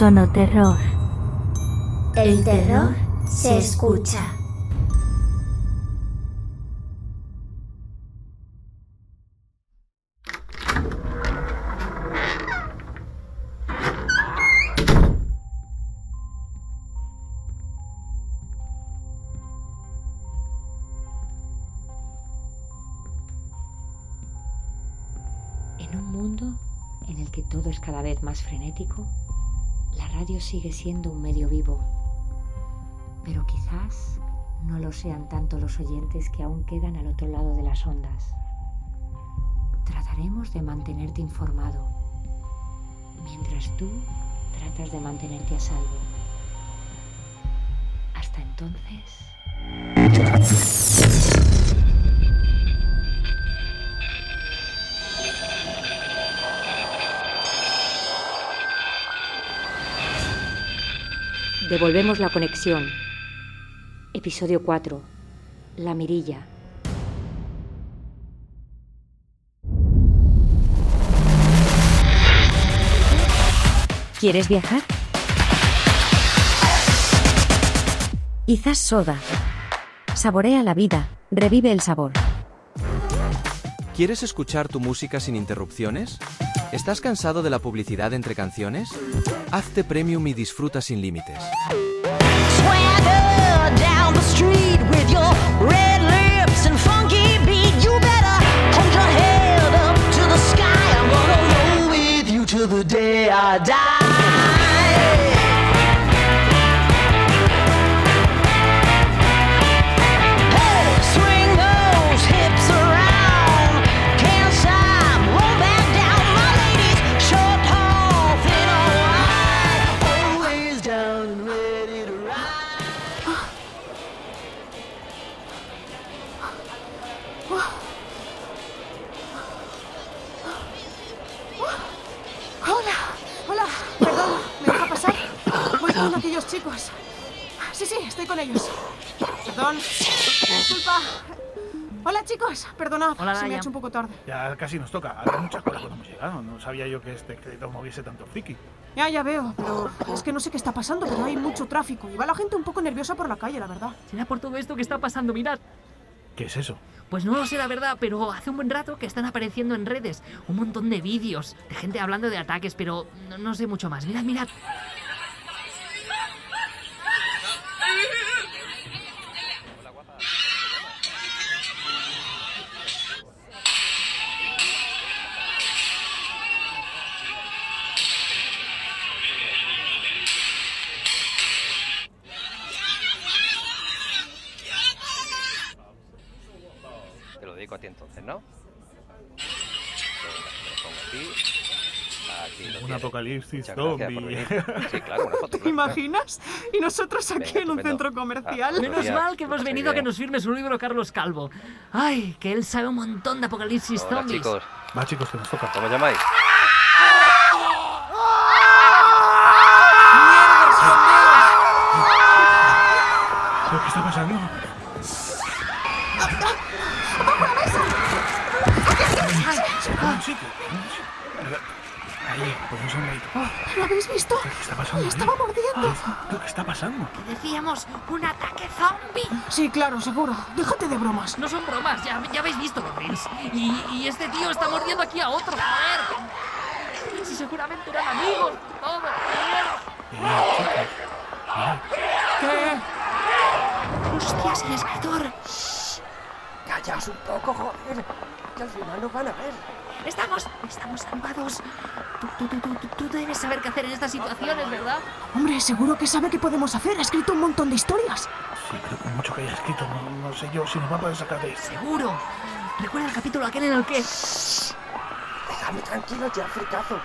Sonoterror. El terror se escucha. En un mundo en el que todo es cada vez más frenético, la radio sigue siendo un medio vivo. Pero quizás no lo sean tanto los oyentes que aún quedan al otro lado de las ondas. Trataremos de mantenerte informado, mientras tú tratas de mantenerte a salvo. Hasta entonces... Devolvemos la conexión. Episodio 4. La mirilla. ¿Quieres viajar? Quizás soda. Saborea la vida, revive el sabor. ¿Quieres escuchar tu música sin interrupciones? ¿Estás cansado de la publicidad entre canciones? Hazte premium y disfruta sin límites. Con aquellos chicos. Sí, sí, estoy con ellos. Perdón, disculpa. Hola chicos, perdonad, Hola, se me ha hecho un poco tarde. Ya casi nos toca. Había mucha cola cuando hemos llegado. No sabía yo que este crédito moviese tanto friki. Ya, ya veo, pero es que no sé qué está pasando, pero hay mucho tráfico y va la gente un poco nerviosa por la calle, la verdad. Será por todo esto que está pasando, mirad. ¿Qué es eso? Pues no lo sé la verdad, pero hace un buen rato que están apareciendo en redes un montón de vídeos de gente hablando de ataques, pero no, no sé mucho más. Mirad, mirad. Entonces, ¿no? Lo pongo aquí. Aquí lo Un apocalipsis Muchas zombie. Sí, claro, una foto. ¿Te claro. imaginas? Y nosotros aquí Venga, en un centro comercial. Ah, Menos ya, mal que hemos venido a que nos firme su libro Carlos Calvo. Ay, que él sabe un montón de apocalipsis Hola, zombies. chicos. Va, chicos, que nos toca. ¿Cómo llamáis? ¿Pero qué está pasando? ¿En un sitio? Ahí, pues un sombreito. ¿Lo habéis visto? ¿Qué está pasando? Me estaba mordiendo. ¿Qué, qué está pasando? Decíamos, un ataque zombie. Sí, claro, seguro. Déjate de bromas. No son bromas, ya, ya habéis visto los reels. Y, y este tío está mordiendo aquí a otro, joder. Si seguramente eran amigos, todo. Eh. Mirad, ¿Qué? Hostias, el escritor. Callaos un poco, joder. Que al final nos van a ver. Estamos, estamos salvados. Tú, tú, tú, tú, tú- tú debes saber qué hacer en estas situaciones, ¿verdad? Hombre, seguro que sabe qué podemos hacer. Ha escrito un montón de historias. Sí, pero por mucho que haya escrito, no, no sé yo si nos va a poder sacar de. Seguro. Recuerda el capítulo aquel en el que... Déjame tranquilo ya, fricazo.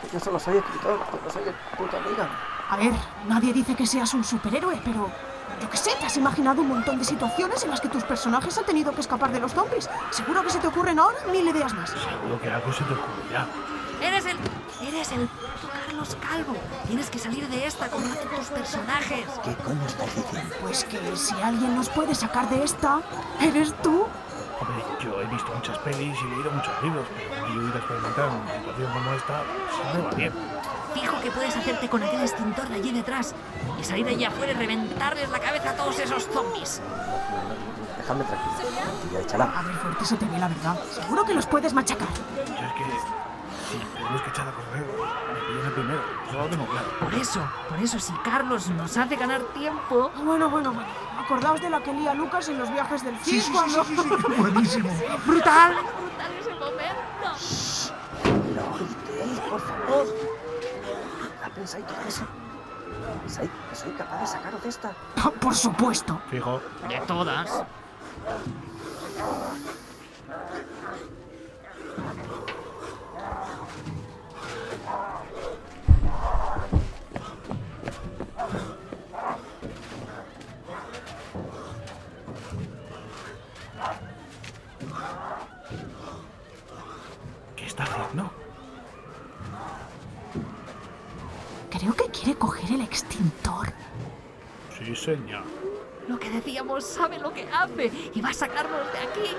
Que yo solo soy escritor, yo no soy el puto Negan. A ver, nadie dice que seas un superhéroe, pero yo qué sé, te has imaginado un montón de situaciones en las que tus personajes han tenido que escapar de los zombies. Seguro que se te ocurren ahora mil ideas más. Seguro que algo se te ocurrirá. Eres el... Eres el puto Carlos Calvo. Tienes que salir de esta como hacen tus personajes. ¿Qué coño estás diciendo? Pues que si alguien nos puede sacar de esta, eres tú. Hombre, yo he visto muchas pelis y leído muchos libros, pero no he ido a experimentar en una situación como esta, pues no me va bien. Fijo que puedes hacerte con aquel extintor de allí detrás y salir allá afuera y reventarles la cabeza a todos esos zombies. Dejadme tranquilo. Tranquila, échala. A ver, fuerte se te ve la verdad. Seguro que los puedes machacar. Yo es que. Si tenemos que echar a correr, me pillan el primero. Eso lo tengo claro. Por eso, por eso, si Carlos nos hace ganar tiempo. Bueno, bueno, bueno. Acordaos de la que lía Lucas en los viajes del Sí, Cid sí, sí, cuando... sí, sí, sí, buenísimo. ¡Brutal! brutal ese momento. No gritéis, por favor. ¿Ya pensáis todo eso? ¿Pensáis que soy capaz de sacaros de esta? Por supuesto. Fijo. De todas. ¿Qué está haciendo? Creo que quiere coger el extintor. Sí, señor. Lo que decíamos, sabe lo que hace y va a sacarnos de aquí.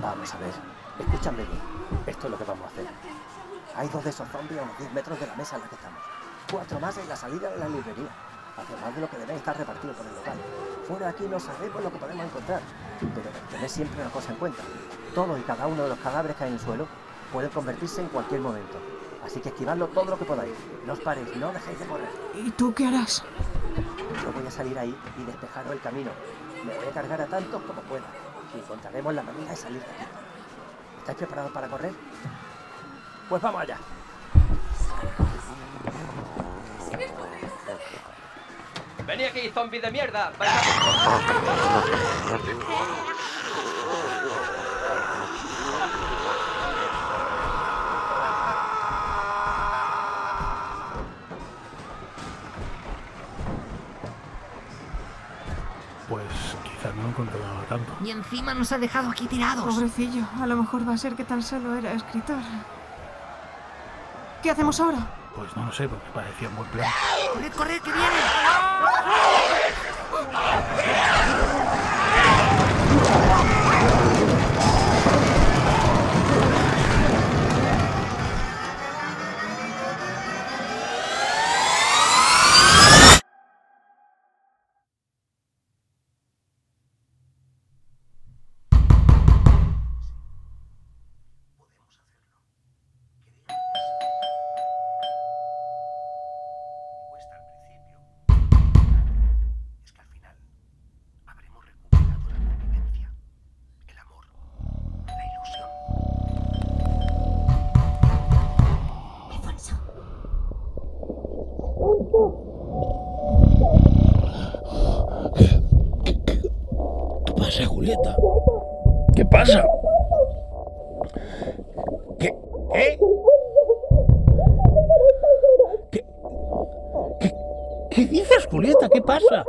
Vamos a ver. Escúchame bien. Esto es lo que vamos a hacer. Hay dos de esos zombies a unos 10 metros de la mesa en la que estamos. Cuatro más en la salida de la librería. Además de lo que debe estar repartido por el local. Fuera de aquí no sabemos lo que podemos encontrar. Pero tened siempre una cosa en cuenta. Todos y cada uno de los cadáveres que hay en el suelo pueden convertirse en cualquier momento. Así que esquivadlo todo lo que podáis. No os paréis, no dejéis de correr. ¿Y tú qué harás? Yo voy a salir ahí y despejaros el camino. Me voy a cargar a tantos como pueda. Y encontraremos la manera de salir de aquí. ¿Estáis preparados para correr? Pues vamos allá. ¡Vení aquí, zombie de mierda! ¡Vais a- Pues quizás no encontrado tanto. Y encima nos ha dejado aquí tirados. Pobrecillo, a lo mejor va a ser que tan solo era escritor. ¿Qué hacemos ahora? Pues no lo sé, porque parecía un buen plan. ¡Corred, corred, que vienen! Pasa, Julieta? ¿Qué pasa? ¿Qué? ¿Qué? ¿Qué? ¿Qué, qué dices, Julieta? ¿Qué pasa?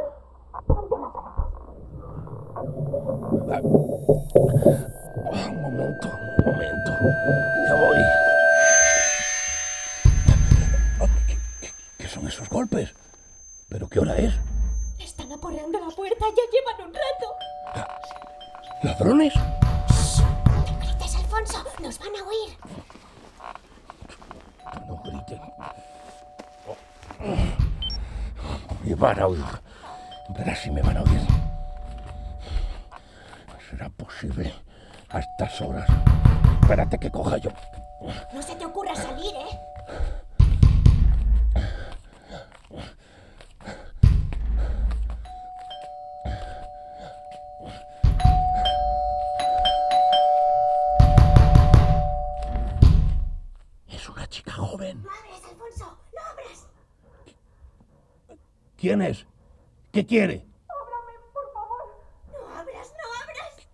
Aporreando la puerta, ya llevan un rato. ¿Ladrones? No grites, Alfonso, nos van a oír. No griten. Y van a oír. Verás si me van a oír. Será posible a estas horas. Espérate que coja yo. No se te ocurra salir, ¿eh? ¿Quién es? ¿Qué quiere? No abras, no abras.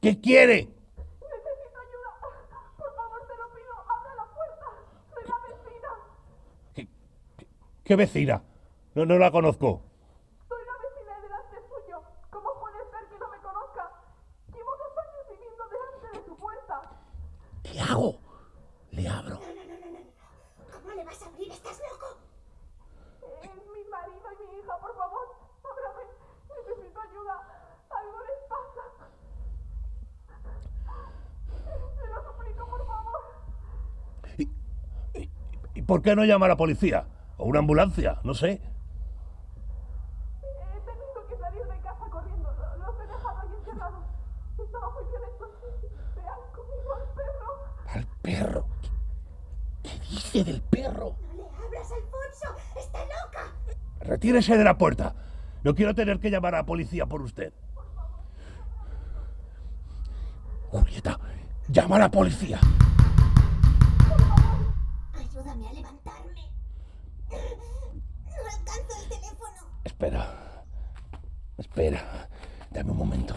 ¿Qué quiere? Necesito ayuda. Por favor, te lo pido. Abre la puerta. Soy la vecina. ¿Qué vecina? No, no la conozco. Soy la vecina de delante suyo. ¿Cómo puede ser que no me conozca? Llevo dos años viviendo delante de su puerta. ¿Qué hago? Le abro. No, no, no, no, no, no. ¿Cómo le vas a abrir? ¿Estás loco? Es mi marido y mi hija, por favor. Ábrame. Por qué no llama a la policía? O una ambulancia, no sé. He tenido que salir de casa corriendo. Lo- Los he dejado ahí encerrados. Estaba muy violento. Se han comido al perro. Al perro. ¿Qué, qué dice del perro? No le abras, Alfonso. Está loca. Retírese de la puerta. No quiero tener que llamar a la policía por usted. Julieta, llama a la policía. Ayúdame a levantarme. No alcanzo el teléfono. Espera. Espera. Dame un momento.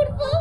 Oh.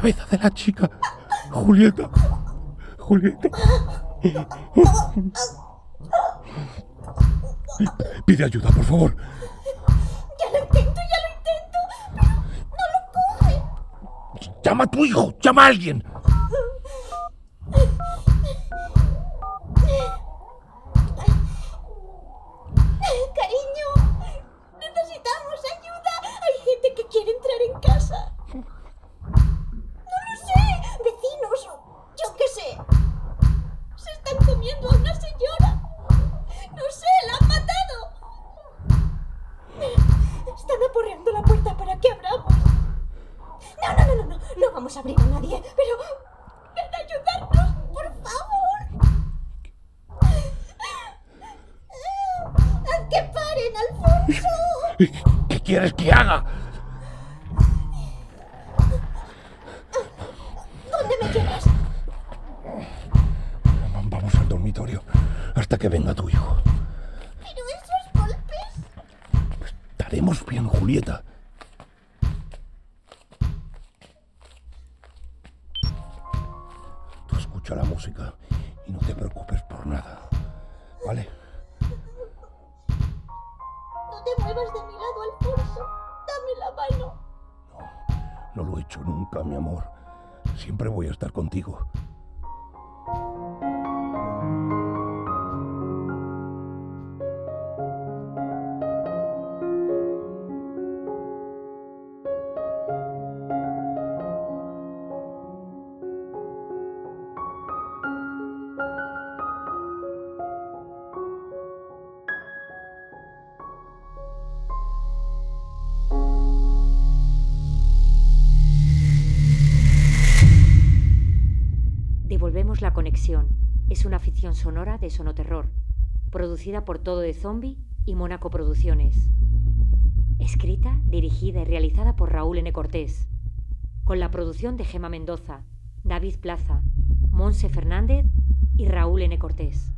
Cabeza de la chica. Julieta. Julieta. Pide ayuda, por favor. Ya lo intento, ya lo intento. Pero no lo coge. Llama a tu hijo, llama a alguien. ¿Qué quieres que haga? ¿Dónde me llevas? Vamos al dormitorio hasta que venga tu hijo. Pero esos golpes. Estaremos bien, Julieta. Tú escucha la música y no te preocupes por nada. ¿Vale? No de mi lado, Alfonso. Dame la mano. No lo he hecho nunca, mi amor. Siempre voy a estar contigo. Es una ficción sonora de Sonoterror, producida por Todo de Zombie y Mónaco Producciones. Escrita, dirigida y realizada por Raúl N. Cortés, con la producción de Gema Mendoza, David Plaza, Monse Fernández y Raúl N. Cortés.